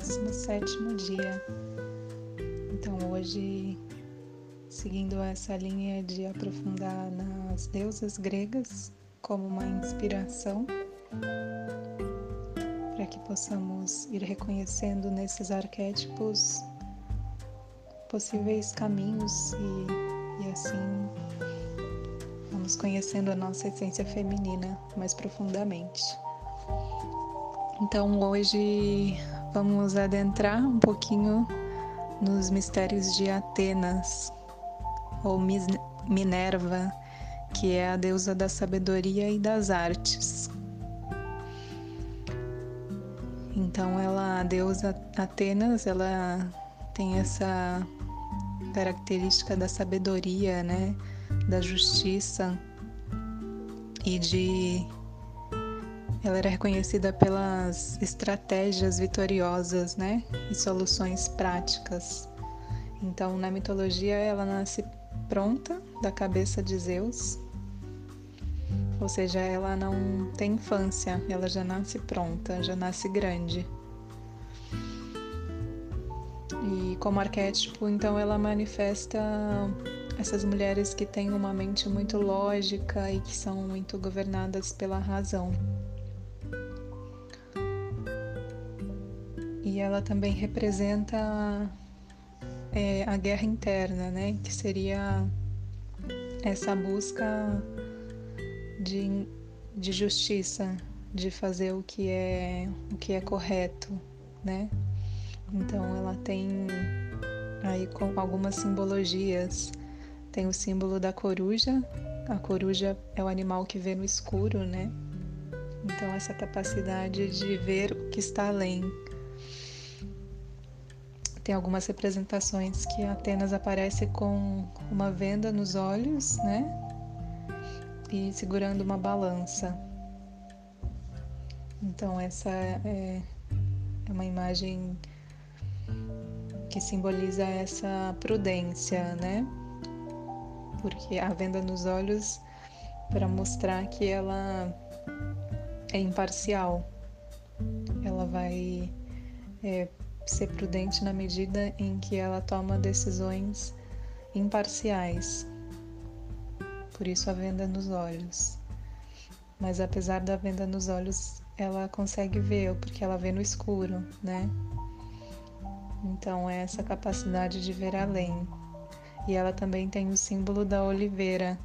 17 dia. Então, hoje, seguindo essa linha de aprofundar nas deusas gregas como uma inspiração, para que possamos ir reconhecendo nesses arquétipos possíveis caminhos e, e assim vamos conhecendo a nossa essência feminina mais profundamente. Então hoje vamos adentrar um pouquinho nos mistérios de Atenas, ou Minerva, que é a deusa da sabedoria e das artes. Então ela, a deusa Atenas, ela tem essa característica da sabedoria, né, da justiça e de ela era reconhecida pelas estratégias vitoriosas, né, e soluções práticas. Então, na mitologia, ela nasce pronta da cabeça de Zeus, ou seja, ela não tem infância, ela já nasce pronta, já nasce grande. E como arquétipo, então, ela manifesta essas mulheres que têm uma mente muito lógica e que são muito governadas pela razão. E ela também representa é, a guerra interna, né? Que seria essa busca de, de justiça, de fazer o que é o que é correto, né? Então ela tem aí com algumas simbologias. Tem o símbolo da coruja. A coruja é o animal que vê no escuro, né? Então essa capacidade de ver o que está além tem algumas representações que Atenas aparece com uma venda nos olhos, né? E segurando uma balança. Então, essa é, é uma imagem que simboliza essa prudência, né? Porque a venda nos olhos para mostrar que ela é imparcial. Ela vai é, ser prudente na medida em que ela toma decisões imparciais. Por isso a venda nos olhos. Mas apesar da venda nos olhos, ela consegue ver, porque ela vê no escuro, né? Então é essa capacidade de ver além. E ela também tem o símbolo da oliveira.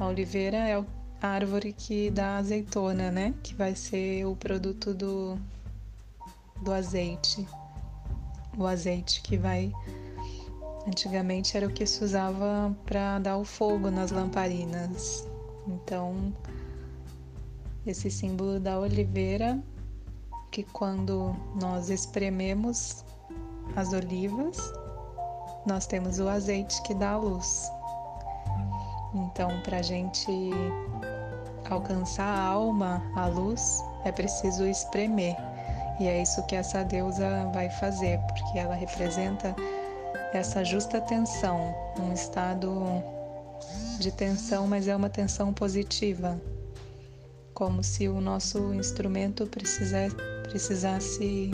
A oliveira é a árvore que dá azeitona, né? Que vai ser o produto do, do azeite o azeite que vai. Antigamente era o que se usava para dar o fogo nas lamparinas. Então, esse símbolo da oliveira, que quando nós esprememos as olivas, nós temos o azeite que dá a luz. Então, para a gente alcançar a alma, a luz, é preciso espremer. E é isso que essa deusa vai fazer, porque ela representa essa justa tensão, um estado de tensão, mas é uma tensão positiva, como se o nosso instrumento precisasse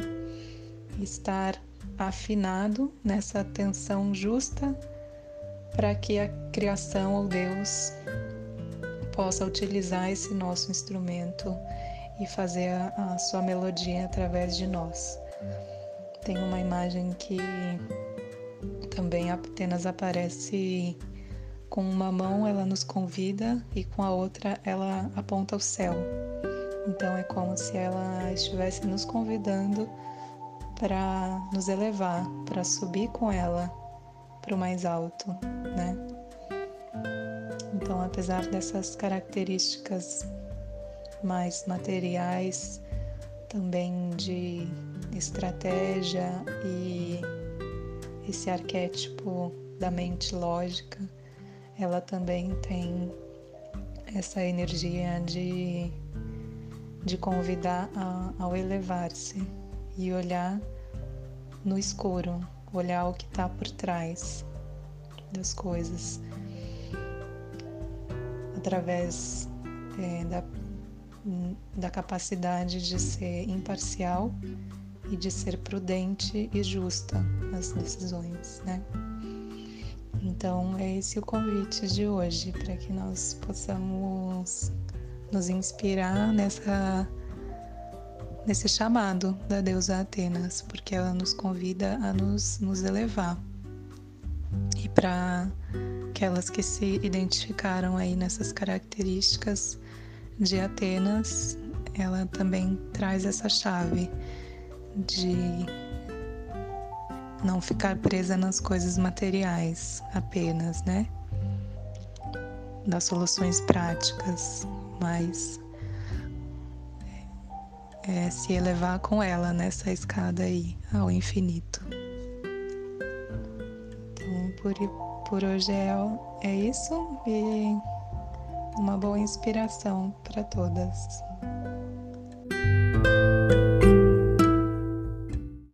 estar afinado nessa tensão justa para que a criação ou Deus possa utilizar esse nosso instrumento e fazer a, a sua melodia através de nós. Tem uma imagem que também apenas aparece com uma mão ela nos convida e com a outra ela aponta o céu. Então é como se ela estivesse nos convidando para nos elevar, para subir com ela para o mais alto, né? Então, apesar dessas características mais materiais, também de estratégia e esse arquétipo da mente lógica, ela também tem essa energia de, de convidar a, ao elevar-se e olhar no escuro, olhar o que está por trás das coisas, através é, da da capacidade de ser imparcial e de ser prudente e justa nas decisões, né? Então, é esse o convite de hoje, para que nós possamos nos inspirar nessa nesse chamado da deusa Atenas, porque ela nos convida a nos, nos elevar. E para aquelas que se identificaram aí nessas características de Atenas, ela também traz essa chave de não ficar presa nas coisas materiais apenas, né? Das soluções práticas, mas é, se elevar com ela nessa escada aí ao infinito. Então, por, por hoje é, é isso e uma boa inspiração para todas.